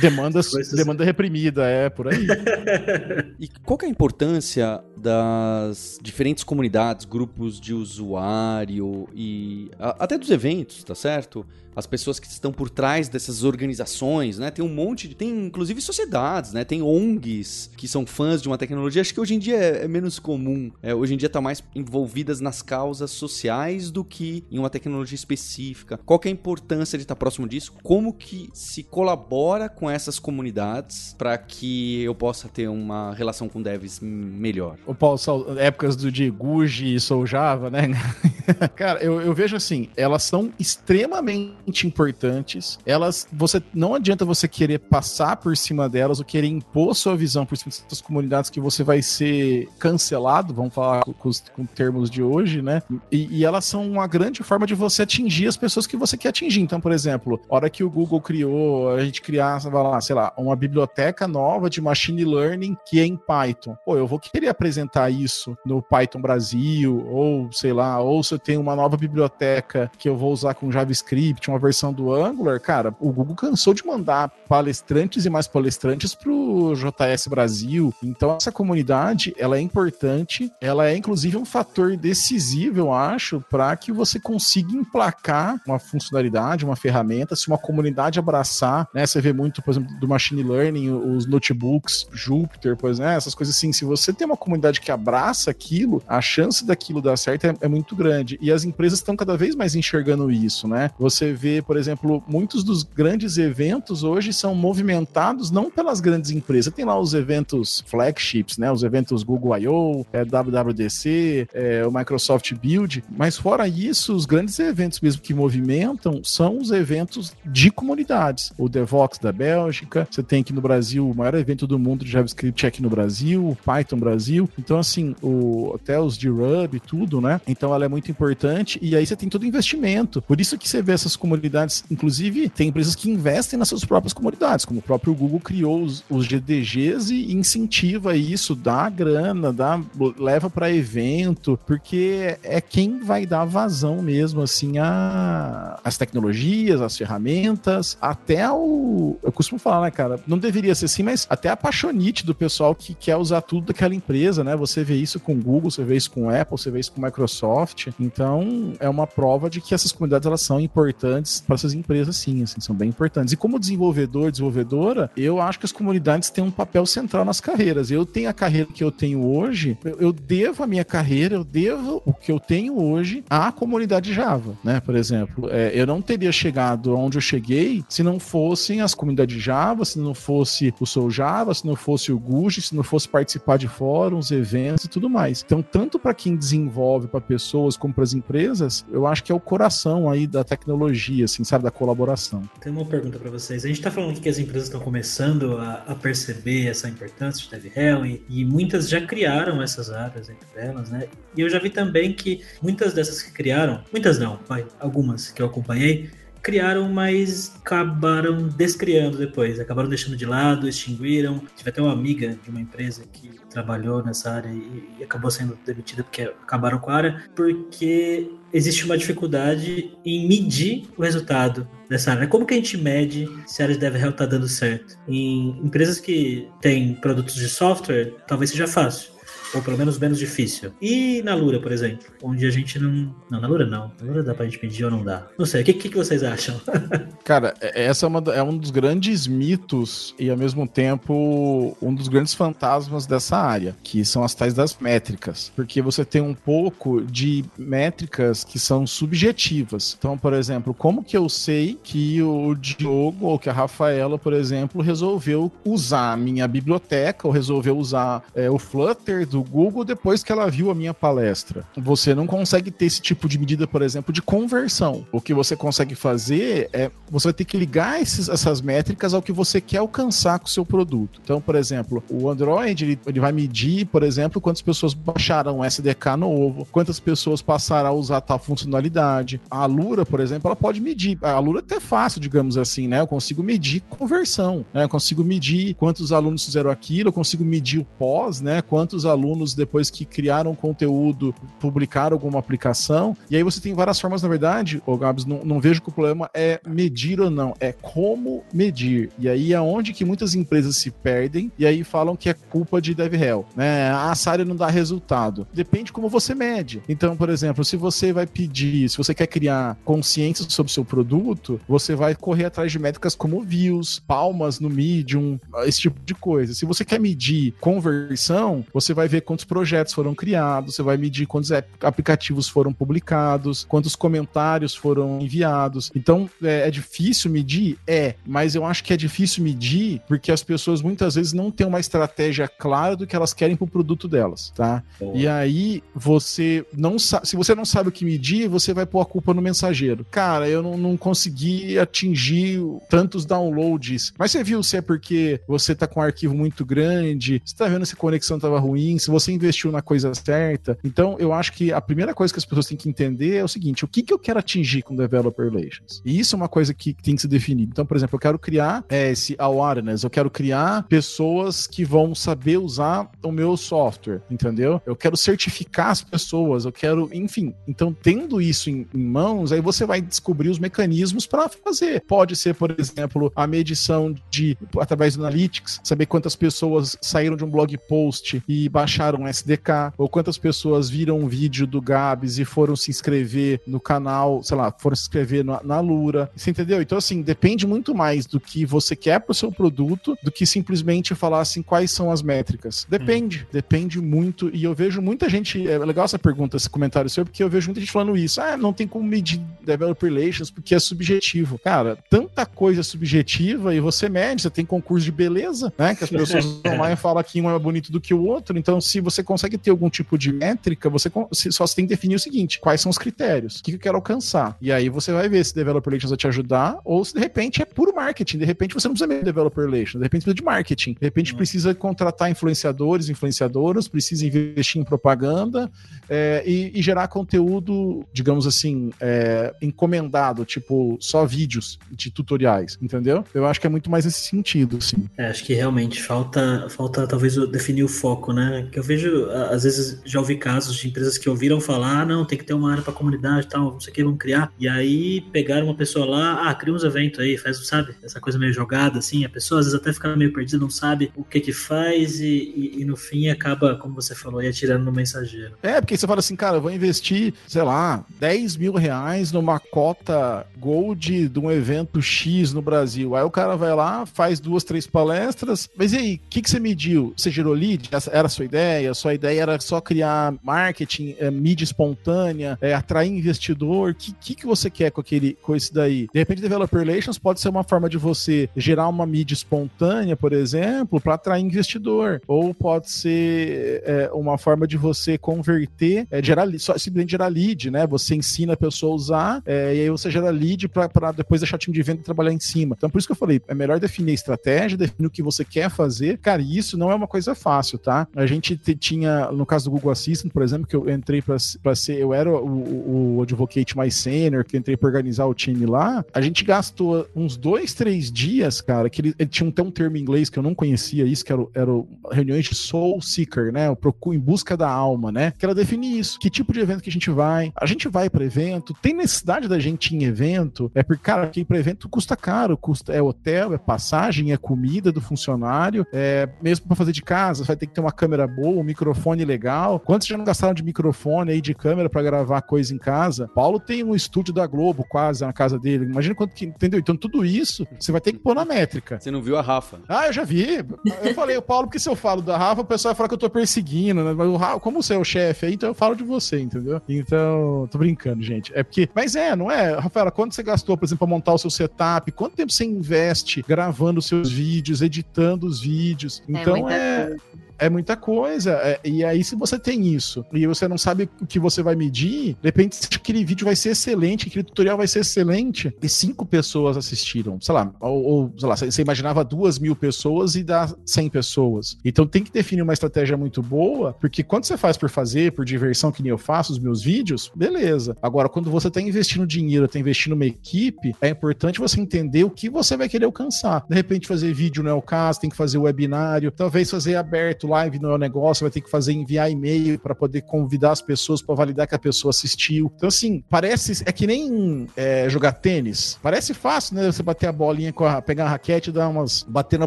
Demanda, coisas... demanda reprimida, é, por aí. <laughs> <laughs> e qual é a importância das diferentes comunidades, grupos de usuário e a, até dos eventos, tá certo? As pessoas que estão por trás dessas organizações, né? Tem um monte de. Tem inclusive sociedades, né? Tem ONGs que são fãs de uma tecnologia. Acho que hoje em dia é, é menos comum. É, hoje em dia tá mais envolvidas nas causas sociais do que em uma tecnologia específica. Qual que é a importância de estar próximo disso? Como que se colabora com essas comunidades para que eu possa ter uma relação com devs melhor? O Paulo, épocas do de Guji e Soul Java, né? <laughs> Cara, eu, eu vejo assim, elas são extremamente importantes. Elas, você não adianta você querer passar por cima delas ou querer impor sua visão por cima dessas comunidades que você vai ser cancelado, vamos falar com, com termos de hoje, né? E, e, elas são uma grande forma de você atingir as pessoas que você quer atingir. Então, por exemplo, hora que o Google criou, a gente criar, lá, sei lá, uma biblioteca nova de machine learning que é em Python. Pô, eu vou querer apresentar isso no Python Brasil, ou sei lá, ou se eu tenho uma nova biblioteca que eu vou usar com JavaScript, uma versão do Angular, cara, o Google cansou de mandar palestrantes e mais palestrantes pro JS Brasil. Então essa comunidade, ela é importante, ela é inclusive um fator decisivo, eu acho, para que você consiga emplacar uma funcionalidade, uma ferramenta, se uma comunidade abraçar, né? Você vê muito, por exemplo, do machine learning, os notebooks Jupyter, exemplo, né, essas coisas assim, se você tem uma comunidade que abraça aquilo, a chance daquilo dar certo é, é muito grande. E as empresas estão cada vez mais enxergando isso, né? Você vê, por exemplo, muitos dos grandes eventos hoje são movimentados não pelas grandes empresas. Tem lá os eventos flagships, né? Os eventos Google I.O., é, WWDC, é, o Microsoft Build. Mas fora isso, os grandes eventos mesmo que movimentam são os eventos de comunidades. O Devox da Bélgica, você tem aqui no Brasil o maior evento do mundo de JavaScript aqui no Brasil, Python Brasil. Então, assim, o, até os de Ruby tudo, né? Então ela é muito importante. E aí você tem todo investimento. Por isso que você vê essas comunidades comunidades. Inclusive, tem empresas que investem nas suas próprias comunidades, como o próprio Google criou os, os GDGs e incentiva isso, dá grana, dá, leva para evento, porque é quem vai dar vazão mesmo, assim, a, as tecnologias, as ferramentas, até o. Eu costumo falar, né, cara? Não deveria ser assim, mas até a paixonite do pessoal que quer usar tudo daquela empresa, né? Você vê isso com Google, você vê isso com Apple, você vê isso com Microsoft. Então, é uma prova de que essas comunidades elas são importantes para essas empresas, sim, assim, são bem importantes. E como desenvolvedor, desenvolvedora, eu acho que as comunidades têm um papel central nas carreiras. Eu tenho a carreira que eu tenho hoje, eu, eu devo a minha carreira, eu devo o que eu tenho hoje à comunidade Java, né? Por exemplo, é, eu não teria chegado onde eu cheguei se não fossem as comunidades Java, se não fosse o Sou Java, se não fosse o Gucci, se não fosse participar de fóruns, eventos e tudo mais. Então, tanto para quem desenvolve, para pessoas, como para as empresas, eu acho que é o coração aí da tecnologia assim, sabe, da colaboração. Tem uma pergunta para vocês. A gente está falando que as empresas estão começando a, a, perceber essa importância de DevRel e, muitas já criaram essas áreas entre elas, né? E eu já vi também que muitas dessas que criaram, muitas não, algumas que eu acompanhei, criaram, mas acabaram descriando depois, acabaram deixando de lado, extinguiram. Tive até uma amiga de uma empresa que trabalhou nessa área e acabou sendo demitida porque acabaram com a área, porque existe uma dificuldade em medir o resultado dessa área. Como que a gente mede se a área de DevRel está dando certo? Em empresas que têm produtos de software, talvez seja fácil ou pelo menos menos difícil. E na Lura, por exemplo, onde a gente não. Não, na Lura não. Na Lura dá pra gente pedir ou não dá. Não sei, o que, que, que vocês acham? <laughs> Cara, é, essa é, uma, é um dos grandes mitos e ao mesmo tempo um dos grandes fantasmas dessa área, que são as tais das métricas. Porque você tem um pouco de métricas que são subjetivas. Então, por exemplo, como que eu sei que o Diogo ou que a Rafaela, por exemplo, resolveu usar a minha biblioteca ou resolveu usar é, o Flutter do Google depois que ela viu a minha palestra. Você não consegue ter esse tipo de medida, por exemplo, de conversão. O que você consegue fazer é você vai ter que ligar esses, essas métricas ao que você quer alcançar com o seu produto. Então, por exemplo, o Android ele, ele vai medir, por exemplo, quantas pessoas baixaram o SDK novo, quantas pessoas passaram a usar tal funcionalidade. A Lura, por exemplo, ela pode medir. A Lura é até fácil, digamos assim, né? Eu consigo medir conversão, né? Eu consigo medir quantos alunos fizeram aquilo, eu consigo medir o pós, né? Quantos alunos alunos depois que criaram conteúdo, publicaram alguma aplicação. E aí você tem várias formas, na verdade, ô Gabs, não, não vejo que o problema é medir ou não, é como medir. E aí é onde que muitas empresas se perdem e aí falam que é culpa de DevRel, né? Ah, a área não dá resultado. Depende como você mede. Então, por exemplo, se você vai pedir, se você quer criar consciência sobre o seu produto, você vai correr atrás de métricas como views, palmas no Medium, esse tipo de coisa. Se você quer medir conversão, você vai ver quantos projetos foram criados, você vai medir quantos aplicativos foram publicados, quantos comentários foram enviados. Então, é, é difícil medir? É, mas eu acho que é difícil medir porque as pessoas muitas vezes não têm uma estratégia clara do que elas querem para o produto delas, tá? E aí, você não sabe, se você não sabe o que medir, você vai pôr a culpa no mensageiro. Cara, eu não, não consegui atingir tantos downloads. Mas você viu se é porque você tá com um arquivo muito grande, você tá vendo se a conexão tava ruim, se você investiu na coisa certa. Então, eu acho que a primeira coisa que as pessoas têm que entender é o seguinte: o que, que eu quero atingir com Developer Relations? E isso é uma coisa que tem que ser definida. Então, por exemplo, eu quero criar é, esse awareness, eu quero criar pessoas que vão saber usar o meu software, entendeu? Eu quero certificar as pessoas, eu quero, enfim. Então, tendo isso em, em mãos, aí você vai descobrir os mecanismos para fazer. Pode ser, por exemplo, a medição de através do Analytics, saber quantas pessoas saíram de um blog post e baixaram um SDK, ou quantas pessoas viram um vídeo do Gabs e foram se inscrever no canal, sei lá, foram se inscrever na, na Lura. Você entendeu? Então, assim, depende muito mais do que você quer para o seu produto do que simplesmente falar assim quais são as métricas. Depende, hum. depende muito. E eu vejo muita gente. É legal essa pergunta, esse comentário seu, porque eu vejo muita gente falando isso. Ah, não tem como medir developer relations porque é subjetivo. Cara, tanta coisa subjetiva e você mede, você tem concurso de beleza, né? Que as <laughs> pessoas vão lá e falam que um é bonito do que o outro. Então, se você consegue ter algum tipo de métrica, você só tem que definir o seguinte: quais são os critérios? O que eu quero alcançar? E aí você vai ver se developer relations vai te ajudar ou se de repente é puro marketing. De repente você não precisa medir developer relations, de repente precisa de marketing. De repente uhum. precisa contratar influenciadores, influenciadoras, precisa investir em propaganda é, e, e, gerar conteúdo, digamos assim, é, encomendado, tipo só vídeos de tutoriais, entendeu? Eu acho que é muito mais nesse sentido, assim. É, acho que realmente falta, falta talvez definir o foco, né? Que eu vejo, às vezes, já ouvi casos de empresas que ouviram falar, ah, não, tem que ter uma área para comunidade e tal, não sei o que, vamos criar. E aí pegaram uma pessoa lá, ah, cria uns eventos aí, faz, sabe? Essa coisa meio jogada, assim, a pessoa às vezes até fica meio perdida, não sabe o que que faz e, e, e no fim acaba, como você falou, aí atirando no mensageiro. É, porque você fala assim, cara, eu vou investir, sei lá, 10 mil reais numa cota gold de um evento X no Brasil. Aí o cara vai lá, faz duas, três palestras, mas e aí, o que, que você mediu? Você gerou lead? Essa era a sua ideia? A sua ideia era só criar marketing, é, mídia espontânea, é, atrair investidor? O que, que, que você quer com, aquele, com isso daí? De repente, Developer Relations pode ser uma forma de você gerar uma mídia espontânea, por exemplo, para atrair investidor. Ou pode ser é, uma forma de você converter, é, gerar, só, simplesmente gerar lead, né? Você ensina a pessoa a usar, é, e aí você gera lead para depois deixar o time de venda trabalhar em cima. Então, por isso que eu falei, é melhor definir a estratégia, definir o que você quer fazer. Cara, isso não é uma coisa fácil, tá? A gente tinha, no caso do Google Assistant, por exemplo, que eu entrei para ser, eu era o, o, advocate mais sênior, que entrei para organizar o time lá, a gente gastou uns dois, três dias, cara, que ele, ele tinha até um termo em inglês que eu não conhecia isso, que era, era reuniões de soul seeker, né? O procuro em busca da alma, né? Que ela define isso. Que tipo de evento que a gente vai? A gente vai para evento, tem necessidade da gente em evento? É porque, cara, quem para evento custa caro, custa é hotel, é passagem, é comida do funcionário, é mesmo para fazer de casa, vai ter que ter uma câmera boa, um microfone legal. Quantos já não gastaram de microfone aí de câmera para gravar coisa em casa? Paulo tem um estúdio da Globo quase na casa dele. Imagina quanto que, entendeu? Então tudo isso você vai ter que pôr na métrica. Você não viu a Rafa? Ah, eu já vi. Eu falei o Paulo porque se eu falo da Rafa, o pessoal vai falar que eu tô perseguindo, né? Mas o Rafa, como você é o chefe aí, então eu falo de você, entendeu? Então, tô brincando, gente. É porque, mas é, não é, Rafaela, quanto você gastou, por exemplo, para montar o seu setup? Quanto tempo você investe gravando seus vídeos, editando os vídeos? É então é, é muita coisa. É, e aí, se você tem isso e você não sabe o que você vai medir, de repente aquele vídeo vai ser excelente, aquele tutorial vai ser excelente, e cinco pessoas assistiram, sei lá, ou, ou sei lá, você imaginava duas mil pessoas e dá 100 pessoas. Então tem que definir uma estratégia muito boa, porque quando você faz por fazer, por diversão, que nem eu faço os meus vídeos, beleza. Agora, quando você está investindo dinheiro, está investindo uma equipe, é importante você entender o que você vai querer alcançar. De repente, fazer vídeo não é o caso, tem que fazer webinário, talvez fazer aberto live não é negócio, vai ter que fazer enviar e-mail para poder convidar as pessoas para validar que a pessoa assistiu. Então, assim, parece. É que nem é, jogar tênis. Parece fácil, né? Você bater a bolinha com a. pegar a raquete e dar umas. bater na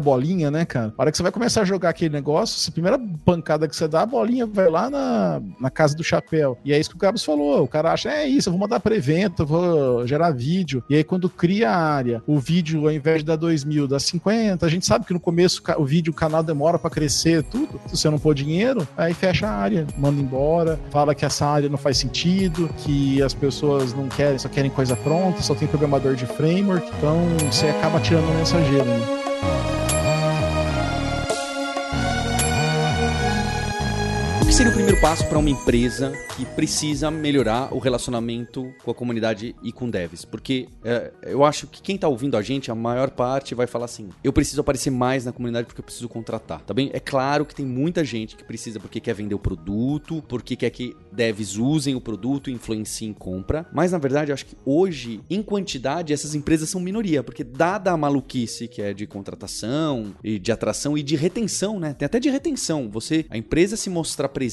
bolinha, né, cara? Para que você vai começar a jogar aquele negócio, a primeira pancada que você dá, a bolinha vai lá na, na casa do chapéu. E é isso que o Gabs falou. O cara acha, é isso, eu vou mandar para evento, eu vou gerar vídeo. E aí, quando cria a área, o vídeo, ao invés de dar 2 mil, dá 50. A gente sabe que no começo o vídeo, o canal demora para crescer, tudo. Se você não pôr dinheiro, aí fecha a área, manda embora, fala que essa área não faz sentido, que as pessoas não querem, só querem coisa pronta, só tem programador de framework. Então você acaba tirando o mensageiro. Né? Seria o primeiro passo para uma empresa que precisa melhorar o relacionamento com a comunidade e com devs? Porque é, eu acho que quem está ouvindo a gente, a maior parte vai falar assim: eu preciso aparecer mais na comunidade porque eu preciso contratar. Tá bem? É claro que tem muita gente que precisa porque quer vender o produto, porque quer que devs usem o produto e influenciem compra. Mas na verdade, eu acho que hoje, em quantidade, essas empresas são minoria, porque dada a maluquice que é de contratação e de atração e de retenção, né? Tem até de retenção. Você, a empresa se mostrar presente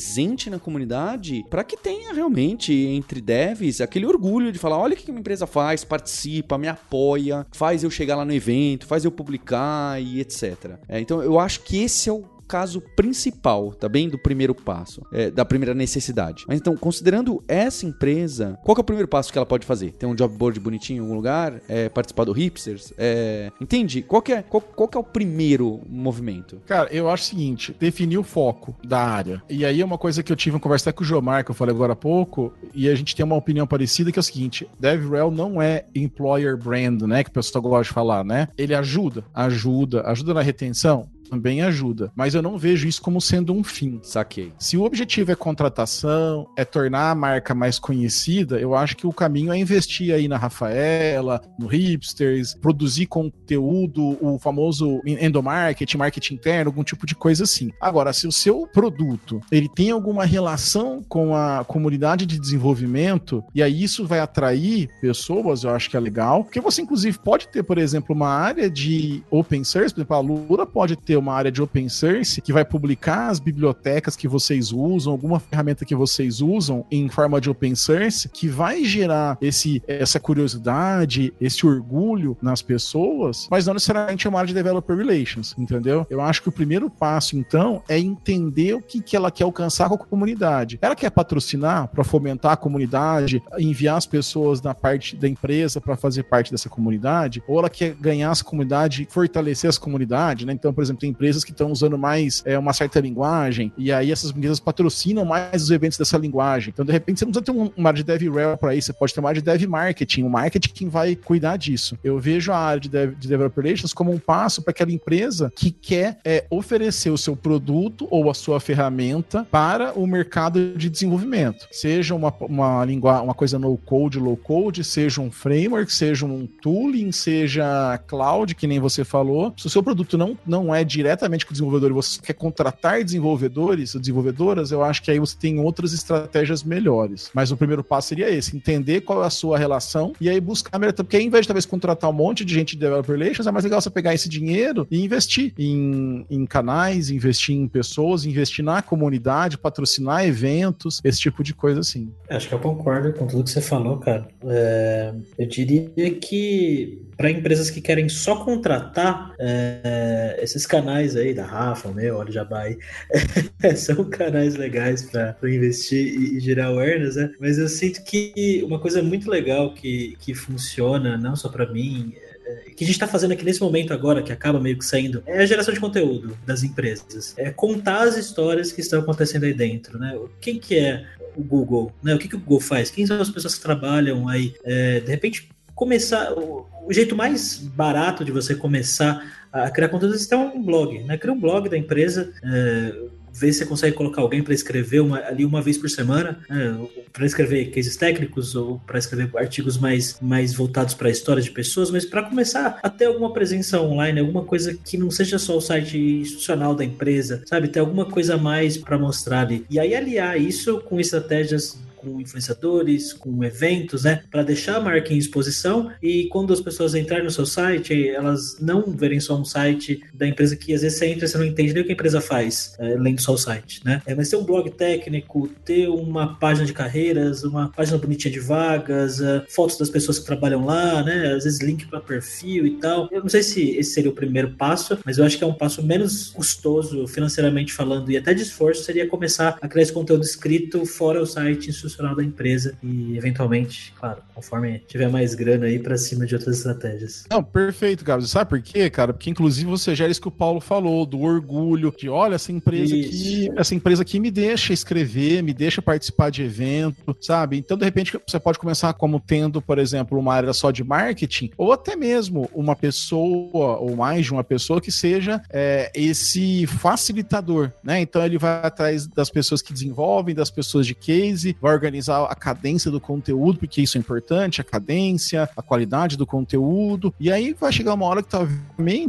na comunidade para que tenha realmente entre devs aquele orgulho de falar: olha o que uma empresa faz, participa, me apoia, faz eu chegar lá no evento, faz eu publicar e etc. É, então eu acho que esse é o caso principal, tá bem? Do primeiro passo, é, da primeira necessidade. Mas então, considerando essa empresa, qual é o primeiro passo que ela pode fazer? Ter um job board bonitinho em algum lugar? É, participar do Hipsters? É, entende? Qual que, é, qual, qual que é o primeiro movimento? Cara, eu acho o seguinte, definir o foco da área. E aí é uma coisa que eu tive uma conversa com o Jomar, que eu falei agora há pouco, e a gente tem uma opinião parecida, que é o seguinte, DevRel não é employer brand, né, que o pessoal gosta de falar, né? Ele ajuda, ajuda, ajuda na retenção, também ajuda. Mas eu não vejo isso como sendo um fim. Saquei. Se o objetivo é contratação, é tornar a marca mais conhecida, eu acho que o caminho é investir aí na Rafaela, no Hipsters, produzir conteúdo, o famoso endomarketing, marketing interno, algum tipo de coisa assim. Agora, se o seu produto ele tem alguma relação com a comunidade de desenvolvimento, e aí isso vai atrair pessoas, eu acho que é legal, porque você inclusive pode ter, por exemplo, uma área de open source, por exemplo, a Lura pode ter ter uma área de open source que vai publicar as bibliotecas que vocês usam, alguma ferramenta que vocês usam em forma de open source, que vai gerar esse, essa curiosidade, esse orgulho nas pessoas, mas não necessariamente é uma área de developer relations, entendeu? Eu acho que o primeiro passo, então, é entender o que, que ela quer alcançar com a comunidade. Ela quer patrocinar para fomentar a comunidade, enviar as pessoas na parte da empresa para fazer parte dessa comunidade, ou ela quer ganhar essa comunidade, fortalecer essa comunidade, né? Então, por exemplo, tem empresas que estão usando mais é, uma certa linguagem, e aí essas empresas patrocinam mais os eventos dessa linguagem. Então, de repente, você não precisa ter um, uma área de DevRel para isso, você pode ter uma área de Dev Marketing, o marketing que vai cuidar disso. Eu vejo a área de, dev, de Developer Relations como um passo para aquela empresa que quer é, oferecer o seu produto ou a sua ferramenta para o mercado de desenvolvimento. Seja uma, uma, língua, uma coisa no code, low code, seja um framework, seja um tooling, seja cloud, que nem você falou. Se o seu produto não, não é diretamente com o desenvolvedor e você quer contratar desenvolvedores ou desenvolvedoras, eu acho que aí você tem outras estratégias melhores. Mas o primeiro passo seria esse: entender qual é a sua relação e aí buscar melhor. Porque ao invés de talvez contratar um monte de gente de developer relations, é mais legal você pegar esse dinheiro e investir em, em canais, investir em pessoas, investir na comunidade, patrocinar eventos, esse tipo de coisa assim. Acho que eu concordo com tudo que você falou, cara. É, eu diria que para empresas que querem só contratar é, esses canais aí da Rafa, meu, olha Jabai, <laughs> são canais legais para investir e, e gerar awareness, né? Mas eu sinto que uma coisa muito legal que, que funciona, não só para mim, é, que a gente está fazendo aqui nesse momento agora, que acaba meio que saindo, é a geração de conteúdo das empresas. É contar as histórias que estão acontecendo aí dentro, né? Quem que é o Google, né? O que, que o Google faz? Quem são as pessoas que trabalham aí? É, de repente, começar. O, o, jeito mais barato de você começar a criar conteúdo é ter um blog, né? Cria um blog da empresa. É, ver se você consegue colocar alguém para escrever uma, ali uma vez por semana, né, para escrever cases técnicos ou para escrever artigos mais, mais voltados para a história de pessoas, mas para começar a ter alguma presença online, alguma coisa que não seja só o site institucional da empresa, sabe? Ter alguma coisa mais para mostrar ali. E aí aliar isso com estratégias com influenciadores, com eventos, né? Para deixar a marca em exposição e quando as pessoas entrarem no seu site, elas não verem só um site da empresa que às vezes você entra e você não entende nem o que a empresa faz, é, lendo só o site, né? É, mas ter um blog técnico, ter uma página de carreiras, uma página bonitinha de vagas, uh, fotos das pessoas que trabalham lá, né? Às vezes link para perfil e tal. Eu não sei se esse seria o primeiro passo, mas eu acho que é um passo menos custoso financeiramente falando e até de esforço seria começar a criar esse conteúdo escrito fora o site institucional da empresa e eventualmente, claro, conforme tiver mais grana aí para cima de outras estratégias. Não, perfeito, Gabs. Sabe por quê, cara? Porque inclusive você gera isso que o Paulo falou, do orgulho, de olha, essa empresa isso. aqui, essa empresa aqui me deixa escrever, me deixa participar de evento, sabe? Então, de repente, você pode começar como tendo, por exemplo, uma área só de marketing, ou até mesmo uma pessoa, ou mais de uma pessoa que seja é, esse facilitador, né? Então ele vai atrás das pessoas que desenvolvem, das pessoas de case, vai organizar a cadência do conteúdo, porque isso é importante, a cadência, a qualidade do conteúdo, e aí vai chegar uma hora que talvez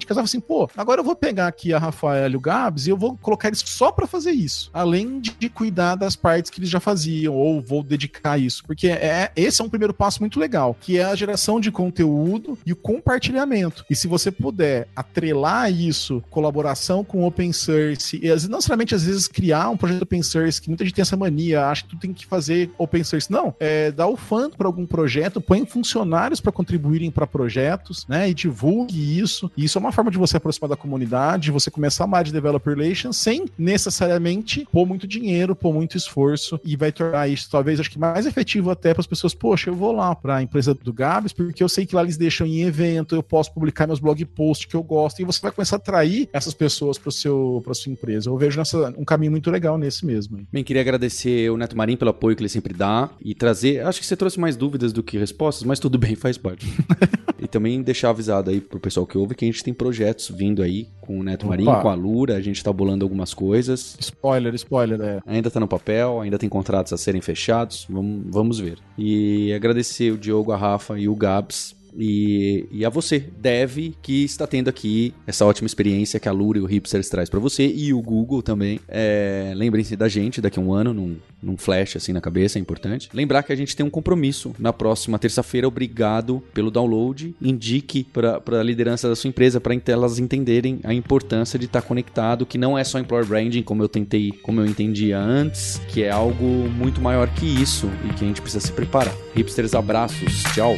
que você assim, pô, agora eu vou pegar aqui a Rafael e o Gabs e eu vou colocar eles só para fazer isso, além de, de, cuidar das partes que eles já faziam, ou vou dedicar isso, porque é esse é um primeiro passo muito legal, que é a geração de conteúdo e o compartilhamento. E se você puder atrelar isso, colaboração com open source, e não necessariamente às vezes criar um projeto open source, que muita gente tem essa mania, acha que tu tem que fazer open source. Não, é dar o fã para algum projeto, põe funcionários para contribuírem para projetos, né? E divulgue isso. E isso é uma forma de você aproximar da comunidade, você começar a amar de developer relations sem necessariamente pôr muito dinheiro, pôr muito esforço e vai tornar isso talvez acho que mais efetivo até para as pessoas, poxa, eu vou lá para a empresa do Gabs porque eu sei que lá eles deixam em evento, eu posso publicar meus blog posts que eu gosto e você vai começar a atrair essas pessoas para seu para sua empresa. Eu vejo nessa, um caminho muito legal nesse mesmo. Bem, queria agradecer o Neto Marim pelo apoio que ele sempre dá e trazer, acho que você trouxe mais dúvidas do que respostas, mas tudo <laughs> bem, faz parte. <laughs> e também deixar avisado aí pro pessoal que ouve que a gente tem projetos vindo aí com o Neto Opa. Marinho, com a Lura, a gente tá bolando algumas coisas. Spoiler, spoiler, é. Ainda tá no papel, ainda tem contratos a serem fechados, vamos, vamos ver. E agradecer o Diogo, a Rafa e o Gabs e, e, a você, Dev, que está tendo aqui essa ótima experiência que a Lura e o Hipsters traz para você e o Google também. É, Lembrem-se da gente daqui a um ano, num, num flash assim na cabeça, é importante. Lembrar que a gente tem um compromisso na próxima terça-feira. Obrigado pelo download. Indique para a liderança da sua empresa para elas entenderem a importância de estar tá conectado, que não é só employer branding, como eu tentei, como eu entendia antes, que é algo muito maior que isso e que a gente precisa se preparar. Hipsters, abraços, tchau.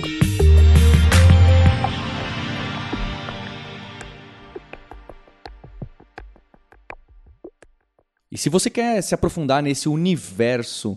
E se você quer se aprofundar nesse universo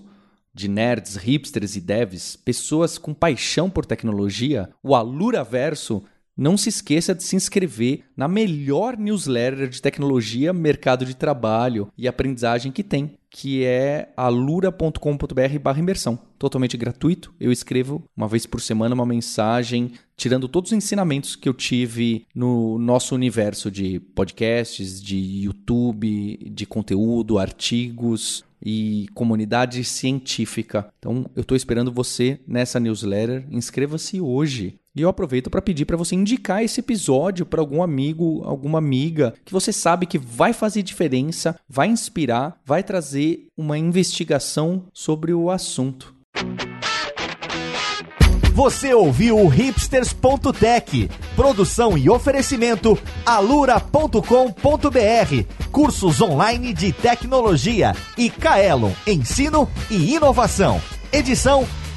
de nerds, hipsters e devs, pessoas com paixão por tecnologia, o Alura Verso, não se esqueça de se inscrever na melhor newsletter de tecnologia, mercado de trabalho e aprendizagem que tem, que é alura.com.br/imersão. Totalmente gratuito. Eu escrevo uma vez por semana uma mensagem tirando todos os ensinamentos que eu tive no nosso universo de podcasts, de YouTube, de conteúdo, artigos e comunidade científica. Então, eu estou esperando você nessa newsletter. Inscreva-se hoje. E eu aproveito para pedir para você indicar esse episódio para algum amigo, alguma amiga que você sabe que vai fazer diferença, vai inspirar, vai trazer uma investigação sobre o assunto. Você ouviu o hipsters.tech, produção e oferecimento alura.com.br, cursos online de tecnologia e Kaelon, ensino e inovação. Edição